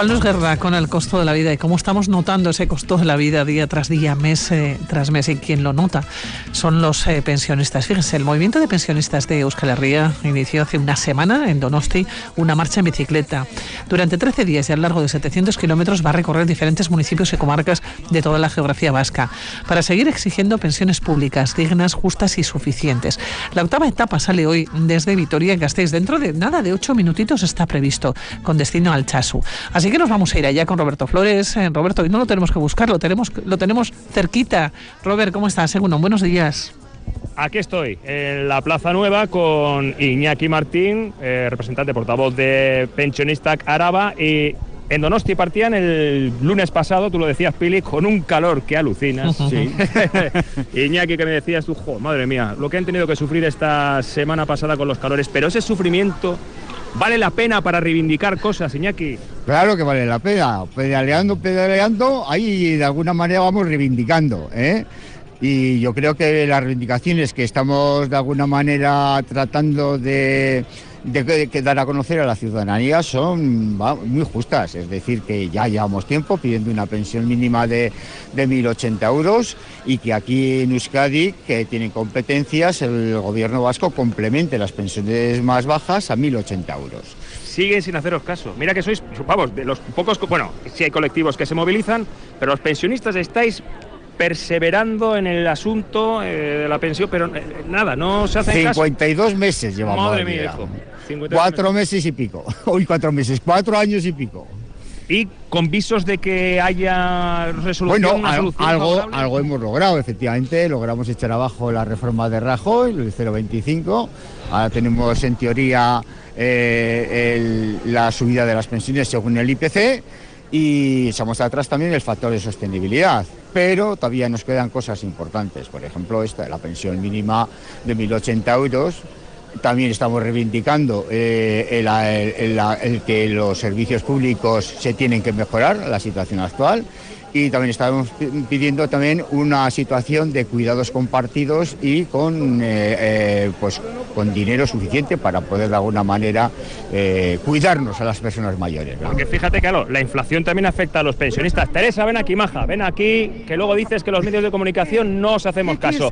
Juan Luis Guerra con el costo de la vida y cómo estamos notando ese costo de la vida día tras día, mes eh, tras mes y quien lo nota son los eh, pensionistas. Fíjense, el movimiento de pensionistas de Euskal Herria inició hace una semana en Donosti una marcha en bicicleta. Durante 13 días y a lo largo de 700 kilómetros va a recorrer diferentes municipios y comarcas de toda la geografía vasca para seguir exigiendo pensiones públicas dignas, justas y suficientes. La octava etapa sale hoy desde Vitoria en Gasteiz. Dentro de nada de ocho minutitos está previsto, con destino al Chasu. Así que nos vamos a ir allá con Roberto Flores. Eh, Roberto, y no lo tenemos que buscar, lo tenemos, lo tenemos cerquita. Robert, ¿cómo estás? Segundo, buenos días. Aquí estoy, en la Plaza Nueva, con Iñaki Martín, eh, representante portavoz de Pensionista Araba, y en Donosti partían el lunes pasado, tú lo decías, Pili, con un calor que alucinas. Sí. Iñaki, que me decías tú, madre mía, lo que han tenido que sufrir esta semana pasada con los calores, pero ese sufrimiento ¿Vale la pena para reivindicar cosas, Iñaki? Claro que vale la pena. Pedaleando, pedaleando, ahí de alguna manera vamos reivindicando. ¿eh? Y yo creo que las reivindicaciones que estamos de alguna manera tratando de de, dar a conocer a la ciudadanía son muy justas. Es decir, que ya llevamos tiempo pidiendo una pensión mínima de, de 1.080 euros y que aquí en Euskadi, que tienen competencias, el gobierno vasco complemente las pensiones más bajas a 1.080 euros siguen sin haceros caso. Mira que sois, vamos, de los pocos, bueno, sí hay colectivos que se movilizan, pero los pensionistas estáis perseverando en el asunto eh, de la pensión, pero eh, nada, no se hace 52 meses llevamos. Madre mía, hijo. Cuatro meses. y pico. Hoy cuatro meses, cuatro años y pico. Y con visos de que haya resolución. Bueno, algo, algo hemos logrado, efectivamente. Logramos echar abajo la reforma de Rajoy, el 0,25. Ahora tenemos en teoría eh, la subida de las pensiones según el IPC y echamos atrás también el factor de sostenibilidad. Pero todavía nos quedan cosas importantes. Por ejemplo, esta, la pensión mínima de 1.080 euros también estamos reivindicando eh, el, que los servicios públicos se tienen que mejorar, la situación actual, y también estamos pidiendo también una situación de cuidados compartidos y con, eh, eh, pues, con dinero suficiente para poder de alguna manera eh, cuidarnos a las personas mayores. Porque fíjate, claro, la inflación también afecta a los pensionistas. Teresa, ven aquí, maja, ven aquí, que luego dices que los medios de comunicación no os hacemos caso.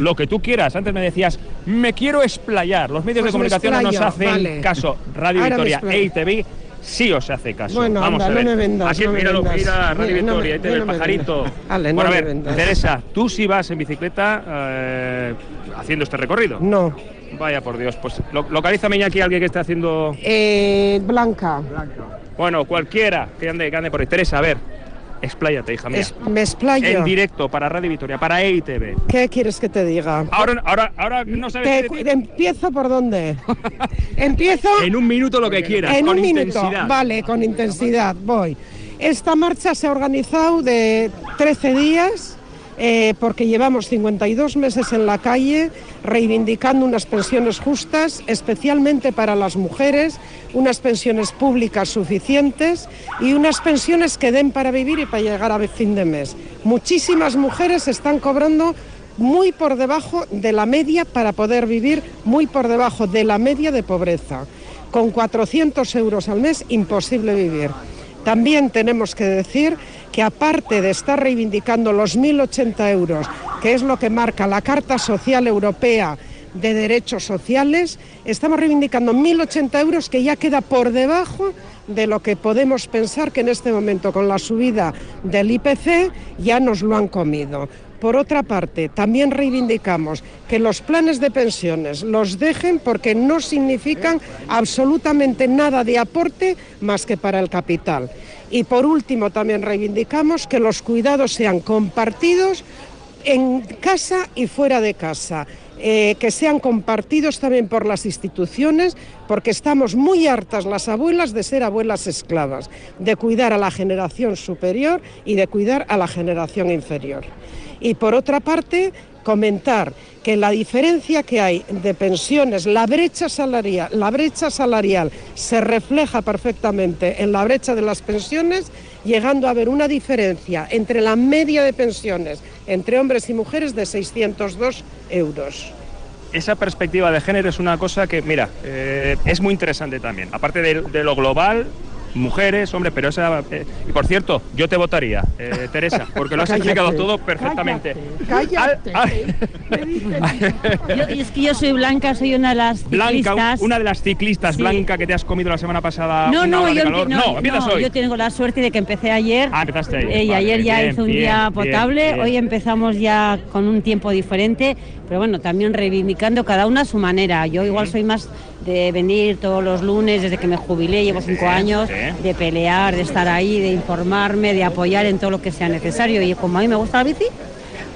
lo que tú quieras. Antes me decías, me quiero explayar. Los medios de pues comunicación no nos hacen caso. Radio Victoria, EITV sí os hace caso. Bueno, Vamos a ver. no me vendas. Aquí, no míralo, me mira Radio Victoria, no el pajarito. Bueno, a ver, Teresa, tú sí vas en bicicleta eh, haciendo este recorrido. No. Vaya por Dios, pues lo, localízame aquí alguien que esté haciendo. Eh, Blanca. Blanca. Bueno, cualquiera que ande, que ande por ahí. Teresa, a ver, Expláyate, hija mía. me explayo. En directo para Radio Victoria, para EITV. ¿Qué quieres que te diga? Ahora, ahora, ahora no sabes. Te, ¿Empiezo por dónde? Empiezo. En un minuto lo que quieras. En con un intensidad. minuto. Vale, con intensidad. Voy. Esta marcha se ha organizado de 13 días eh, porque llevamos 52 meses en la calle reivindicando unas pensiones justas, especialmente para las mujeres, unas pensiones públicas suficientes y unas pensiones que den para vivir y para llegar a fin de mes. Muchísimas mujeres están cobrando muy por debajo de la media para poder vivir, muy por debajo de la media de pobreza. Con 400 euros al mes imposible vivir. También tenemos que decir que aparte de estar reivindicando los 1.080 euros, que es lo que marca la Carta Social Europea de Derechos Sociales, estamos reivindicando 1.080 euros que ya queda por debajo de lo que podemos pensar que en este momento con la subida del IPC ya nos lo han comido. Por otra parte, también reivindicamos que los planes de pensiones los dejen porque no significan absolutamente nada de aporte más que para el capital. Y por último, también reivindicamos que los cuidados sean compartidos en casa y fuera de casa. Eh, que sean compartidos también por las instituciones, porque estamos muy hartas las abuelas de ser abuelas esclavas, de cuidar a la generación superior y de cuidar a la generación inferior. Y por otra parte, comentar que la diferencia que hay de pensiones, la brecha salarial, la brecha salarial se refleja perfectamente en la brecha de las pensiones, llegando a haber una diferencia entre la media de pensiones entre hombres y mujeres de 602 euros. Esa perspectiva de género es una cosa que, mira, eh, es muy interesante también. Aparte de, lo global, mujeres, hombres, pero esa... eh, y por cierto, yo te votaría, eh, Teresa, porque lo has Cállate, explicado todo perfectamente. Cállate. Me dice- Yo- es que yo soy Blanca, soy una de las Blanca, ciclistas. una de las ciclistas, Sí. Blanca, que te has comido la semana pasada No, no, yo, no, empiezas no, hoy. yo tengo la suerte de que empecé ayer. Ah, empezaste ayer. Eh, y Vale, ayer ya bien, hizo un bien, día bien, potable, bien. hoy empezamos ya con un tiempo diferente, pero bueno, también reivindicando cada una a su manera. Yo igual soy más de venir todos los lunes desde que me jubilé, llevo cinco años, sí. De pelear, de estar ahí, de informarme, de apoyar en todo lo que sea necesario. Y como a mí me gusta la bici,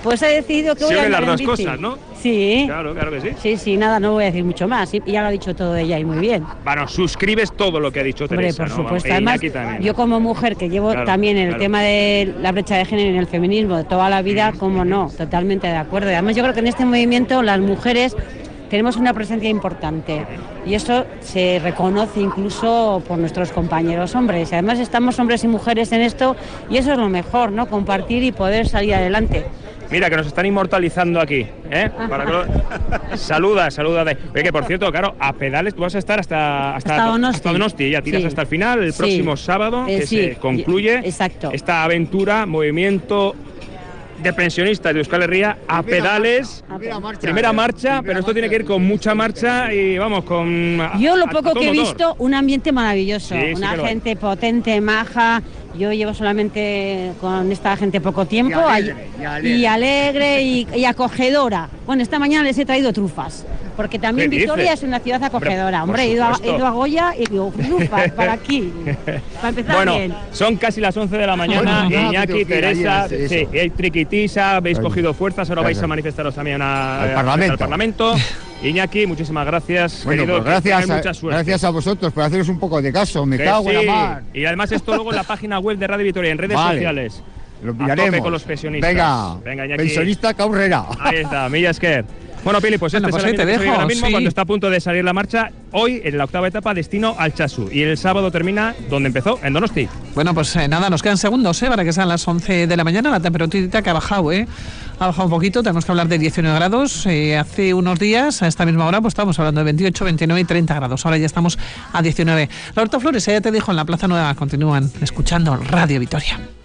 pues he decidido que voy a las dos bici. cosas, ¿no? Sí. Claro, claro que sí. Sí, sí, nada, no voy a decir mucho más. sí, Ya lo ha dicho todo ella y muy bien. Bueno, suscribes todo lo que ha dicho Hombre, Teresa, por ¿no? supuesto. Vamos, Además, yo como mujer que llevo Claro, también el claro. tema de la brecha de género y en el feminismo de toda la vida, como no, totalmente de acuerdo. Y además yo creo que en este movimiento las mujeres tenemos una presencia importante y eso se reconoce incluso por nuestros compañeros hombres. Además estamos hombres y mujeres en esto y eso es lo mejor, ¿no? Compartir y poder salir adelante. Mira, que nos están inmortalizando aquí, ¿eh? Para que lo- Saluda, saluda. de- Oye, que por cierto, claro, a pedales tú vas a estar hasta, hasta, Hasta Donosti. hasta Donosti, ya tiras Sí. hasta el final, el Sí. próximo sábado, Eh, que sí. se concluye Exacto. esta aventura, movimiento de pensionistas de Euskal Herria a pedales. Primera marcha. Primera marcha, primera pero esto tiene que ir con mucha marcha y vamos, con... a- Yo lo poco que he motor. visto, un ambiente maravilloso, Sí, una gente potente, maja. Yo llevo solamente con esta gente poco tiempo Y alegre, y alegre. y alegre y, y acogedora. Bueno, esta mañana les he traído trufas, porque también ¿Qué Vitoria dices? es una ciudad acogedora. Hombre, he ido, a, he ido a Goya y digo, trufas para aquí, para empezar Bueno, bien. son casi las 11 de la mañana. Bueno, Iñaki, Teresa, ayer sí, triquitisa, habéis cogido fuerzas, ahora vais a manifestaros también a- Al a- Parlamento. al Parlamento. Iñaki, muchísimas gracias. Bueno, querido, pues gracias, a, mucha suerte. gracias a vosotros por haceros un poco de caso. Me Que cago en la mar. Y además esto luego en la página web de Radio Vitoria, en redes Vale. sociales. Lo A pillaremos. tope con los pensionistas. Venga, Venga, Iñaki. pensionista caurrera. Ahí está, Milla Esquer. Bueno, Pili, pues Bueno, este pues es el te dejo, ahora mismo sí. cuando está a punto de salir la marcha. Hoy, en la octava etapa, destino al Chasu. Y el sábado termina donde empezó, en Donosti. Bueno, pues eh, nada, nos quedan segundos ¿eh? para que sean las 11 de la mañana. La temperatura que ha bajado, ¿eh? Ha bajado un poquito, tenemos que hablar de 19 grados. Eh, hace unos días, a esta misma hora, pues estábamos hablando de 28, 29 y 30 grados. Ahora ya estamos a 19. Roberto Flores, ella te dijo en la Plaza Nueva, continúan escuchando Radio Vitoria.